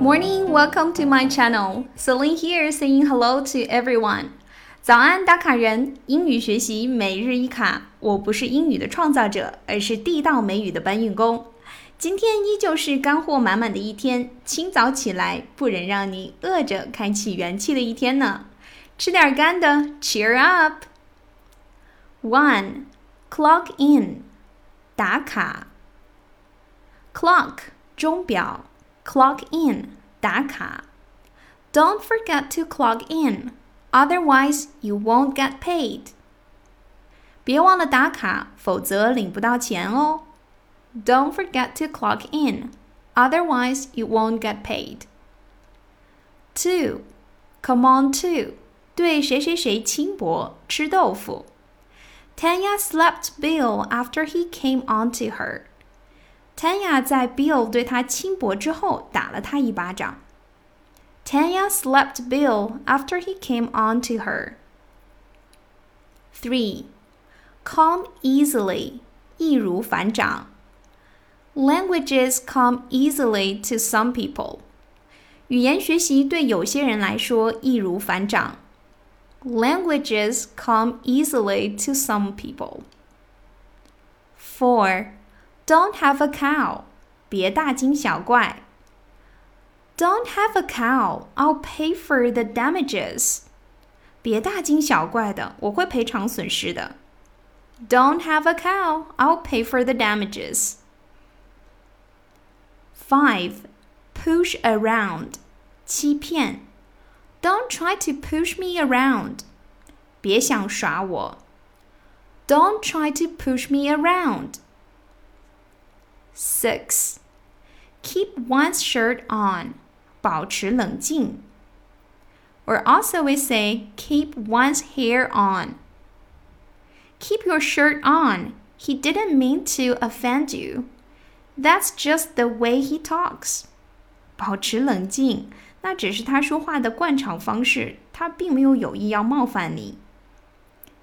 Morning, welcome to my channel. Celine here saying hello to everyone. 早安，打卡人！英语学习每日一卡。我不是英语的创造者，而是地道美语的搬运工。今天依旧是干货满满的一天，清早起来不忍让你饿着开启元气的一天呢。吃点干的，Cheer up! One, clock in，打卡。Clock 钟表 ，clock in 打卡。Don't forget to clock in, otherwise you won't get paid. 别忘了打卡，否则领不到钱哦。Don't forget to clock in, otherwise you won't get paid. Two, come on two. 对谁谁谁轻薄，吃豆腐。Tanya slapped Bill after he came onto her. Tanya 在 Bill 对他轻薄之后打了他一巴掌。Tanya slapped Bill after he came onto her. Three, come easily, 易如反掌。Languages come easily to some people. 语言学习对有些人来说易如反掌。Languages come easily to some people. 4. Don't have a cow. 别大惊小怪。Don't have a cow. I'll pay for the damages. 别大惊小怪的，我会赔偿损失的。Don't have a cow. I'll pay for the damages. 5. Push around. 欺骗。don't try to push me around. 别想耍我。Don't try to push me around. 6. Keep one's shirt on. 保持冷静。Or also we say keep one's hair on. Keep your shirt on. He didn't mean to offend you. That's just the way he talks. 保持冷静。那只是他说话的惯常方式，他并没有有意要冒犯你。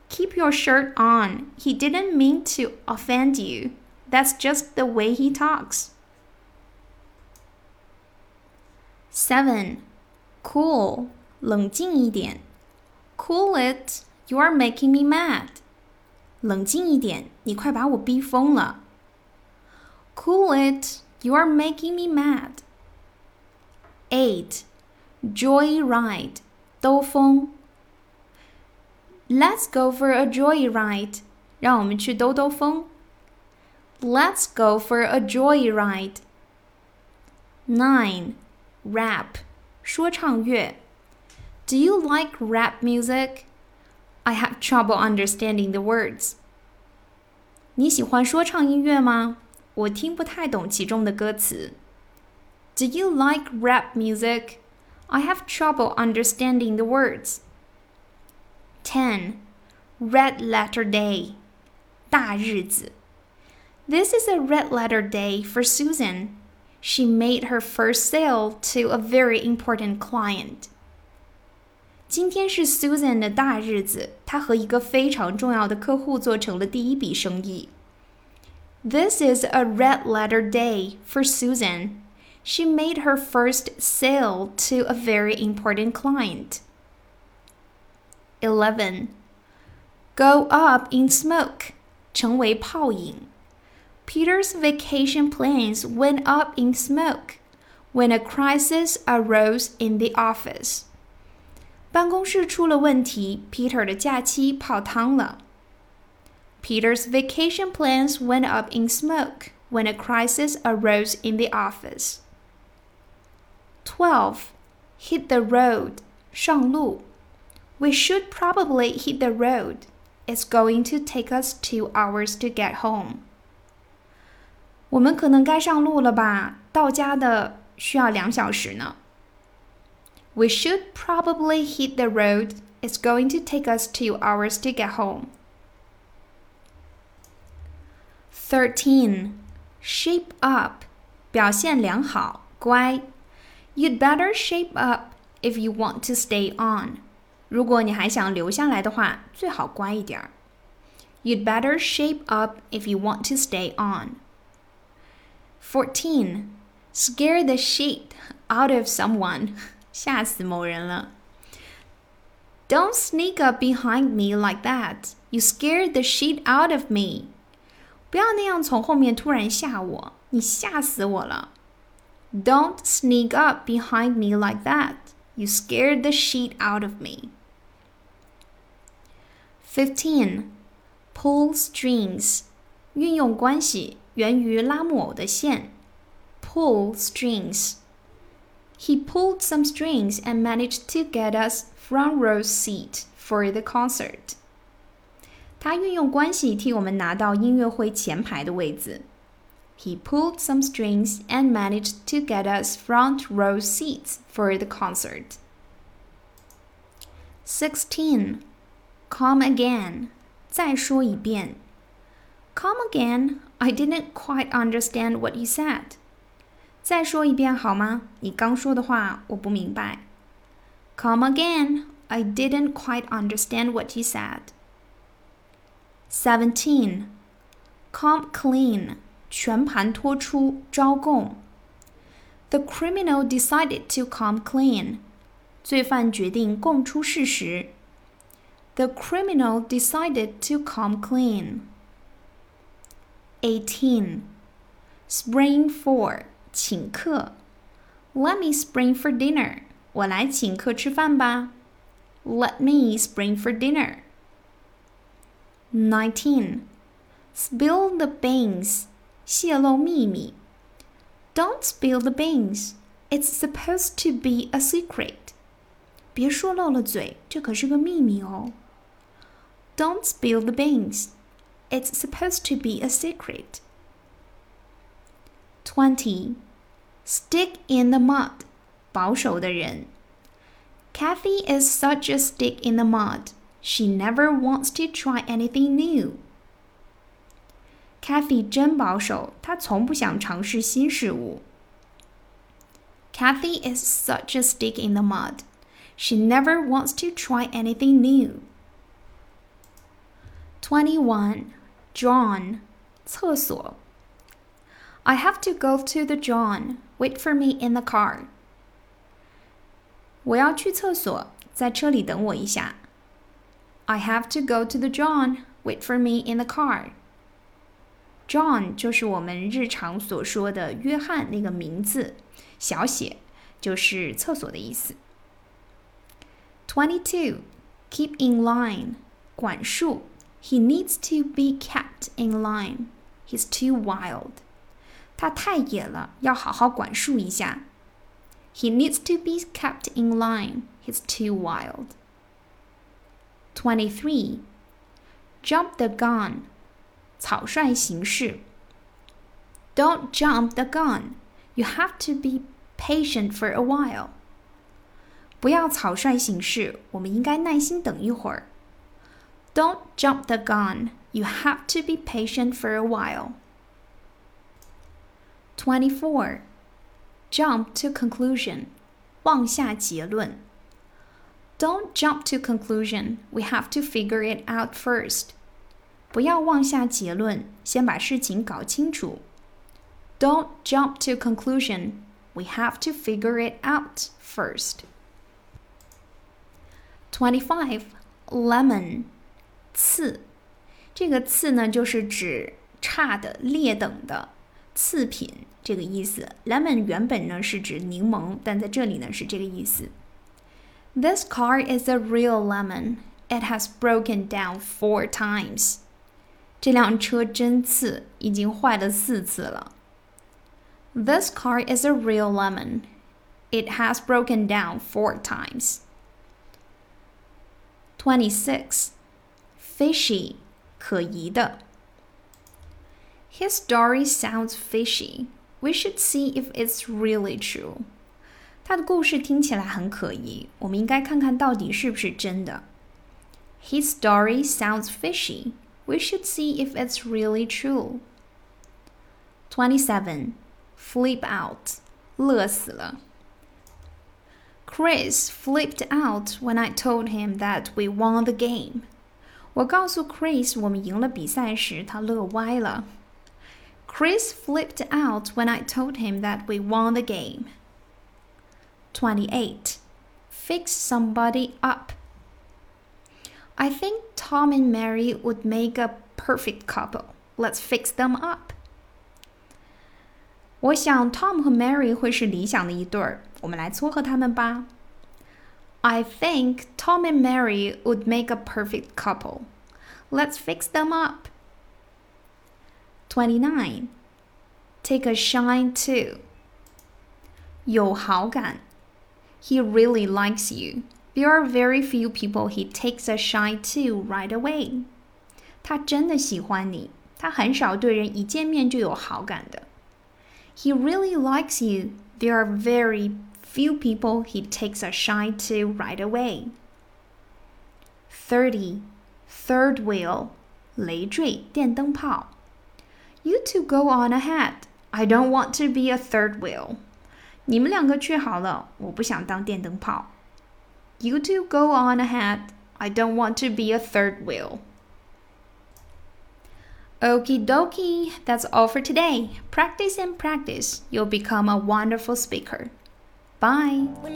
Keep your shirt on. He didn't mean to offend you. That's just the way he talks. 7. Cool. 冷静一点。Cool it. You are making me mad. 冷静一点，你快把我逼疯了。Cool it. You are making me mad. 8. Joyride，兜风。Let's go for a joyride，让我们去兜兜风。 Let's go for a joyride. Nine, rap, 说唱乐。Do you like rap music? I have trouble understanding the words. 你喜欢说唱音乐吗？我听不太懂其中的歌词。Do you like rap music? I have trouble understanding the words. 10. Red Letter Day. 大日子. This is a red letter day for Susan. She made her first sale to a very important client. 今天是 Susan 的大日子，她和一个非常重要的客户做成了第一笔生意。This is a red letter day for Susan she made her first sale to a very important client. 11. Go up in smoke, 成为泡影. Peter's vacation plans went up in smoke when a crisis arose in the office. 办公室出了问题，Peter 的假期泡汤了。Peter's vacation plans went up in smoke when a crisis arose in the office. 12. Hit the road. 上路. We should probably hit the road. It's going to take us two hours to get home. 我们可能该上路了吧？到家的需要两小时呢。We should probably hit the road. It's going to take us two hours to get home. 13. Shape up. 表现良好，乖。You'd better shape up if you want to stay on. 如果你还想留下来的话，最好乖一点儿。You'd better shape up if you want to stay on. 14. scare the shit out of someone，吓死某人了。Don't sneak up behind me like that. You scared the shit out of me. 不要那样从后面突然吓我，你吓死我了。Don't sneak up behind me like that. You scared the shit out of me. 15. Pull strings. 运用关系 源于拉木偶的线。Pull strings. He pulled some strings and managed to get us front row seat for the concert. 他运用关系替我们拿到音乐会前排的位子。He pulled some strings and managed to get us front row seats for the concert. 16. Come again. 再说一遍. Come again. I didn't quite understand what you said. 再说一遍好吗？你刚说的话我不明白。Come again. I didn't quite understand what you said. 17. Come clean. 全盘托出，招供。The criminal decided to come clean. 罪犯决定供出事实。The criminal decided to come clean. 18. Spring for 请客。Let me spring for dinner. 我来请客吃饭吧。Let me spring for dinner. 19. Spill the beans. 泄露秘密。Don't spill the beans. It's supposed to be a secret. 别说漏了嘴，这可是个秘密哦。Don't spill the beans. It's supposed to be a secret. 20. Stick in the mud. 保守的人。Kathy is such a stick in the mud. She never wants to try anything new. Kathy 真保守，她从不想尝试新事物。Kathy is such a stick in the mud. She never wants to try anything new. 21. John. 厕所. I have to go to the John. Wait for me in the car. 我要去厕所，在车里等我一下。I have to go to the John. Wait for me in the car. John 就是我们日常所说的约翰那个名字，小写就是厕所的意思。Twenty-two, keep in line，管束。 He needs to be kept in line. He's too wild. 他太野了，要好好管束一下。He needs to be kept in line. He's too wild. Twenty-three, jump the gun. 草率行事。Don't jump the gun. You have to be patient for a while. 不要草率行事，我们应该耐心等一会儿。 Don't jump the gun. You have to be patient for a while. 24. Jump to conclusion. 妄下结论。Don't jump to conclusion. We have to figure it out first. 不要妄下结论，先把事情搞清楚。Don't jump to conclusion. We have to figure it out first. 25. Lemon. 次，这个次呢，就是指差的、劣等的次品这个意思。Lemon 原本呢是指柠檬，但在这里呢是这个意思。This car is a real lemon. It has broken down four times. 这辆车真次，已经坏了四次了。This car is a real lemon. It has broken down four times. 26. Fishy, 可疑的. His story sounds fishy. We should see if it's really true. 他的故事听起来很可疑，我们应该看看到底是不是真的。His story sounds fishy. We should see if it's really true. 27. Flip out. 乐死了. Chris flipped out when I told him that we won the game. 我告诉 Chris 我们赢了比赛时，他乐歪了。Chris flipped out when I told him that we won the game. 28. Fix somebody up. I think Tom and Mary would make a perfect couple. Let's fix them up. 我想 Tom 和 Mary 会是理想的一对儿，我们来撮合他们吧。I think Tom and Mary would make a perfect couple. Let's fix them up. 29. Take a shine to. 有好感. He really likes you. There are very few people he takes a shine to right away. 他真的喜欢你，他很少对人一见面就有好感的。He really likes you. There are very few people he takes a shine to right away. 30. Third wheel, You two go on ahead. I don't want to be a third wheel. 你们两个去好了，我不想当电灯泡。You two go on ahead. I don't want to be a third wheel. Okie dokie, that's all for today. Practice and practice, you'll become a wonderful speaker. Bye. When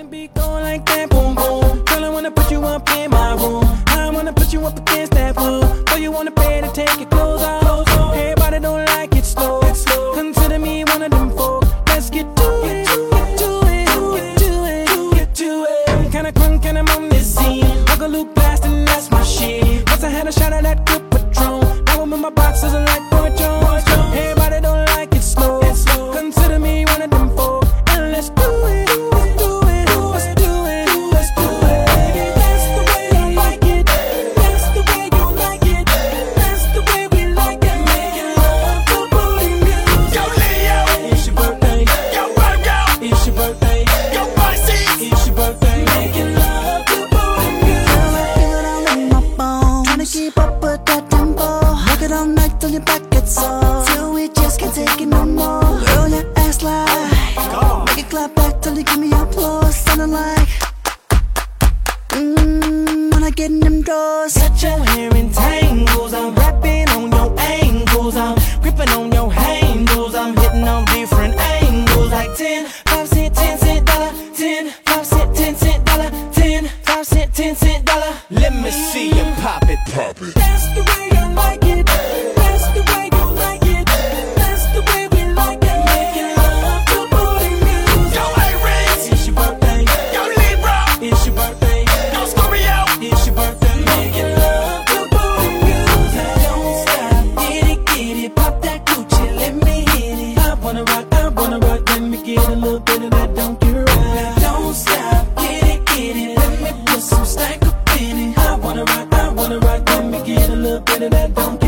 internet bump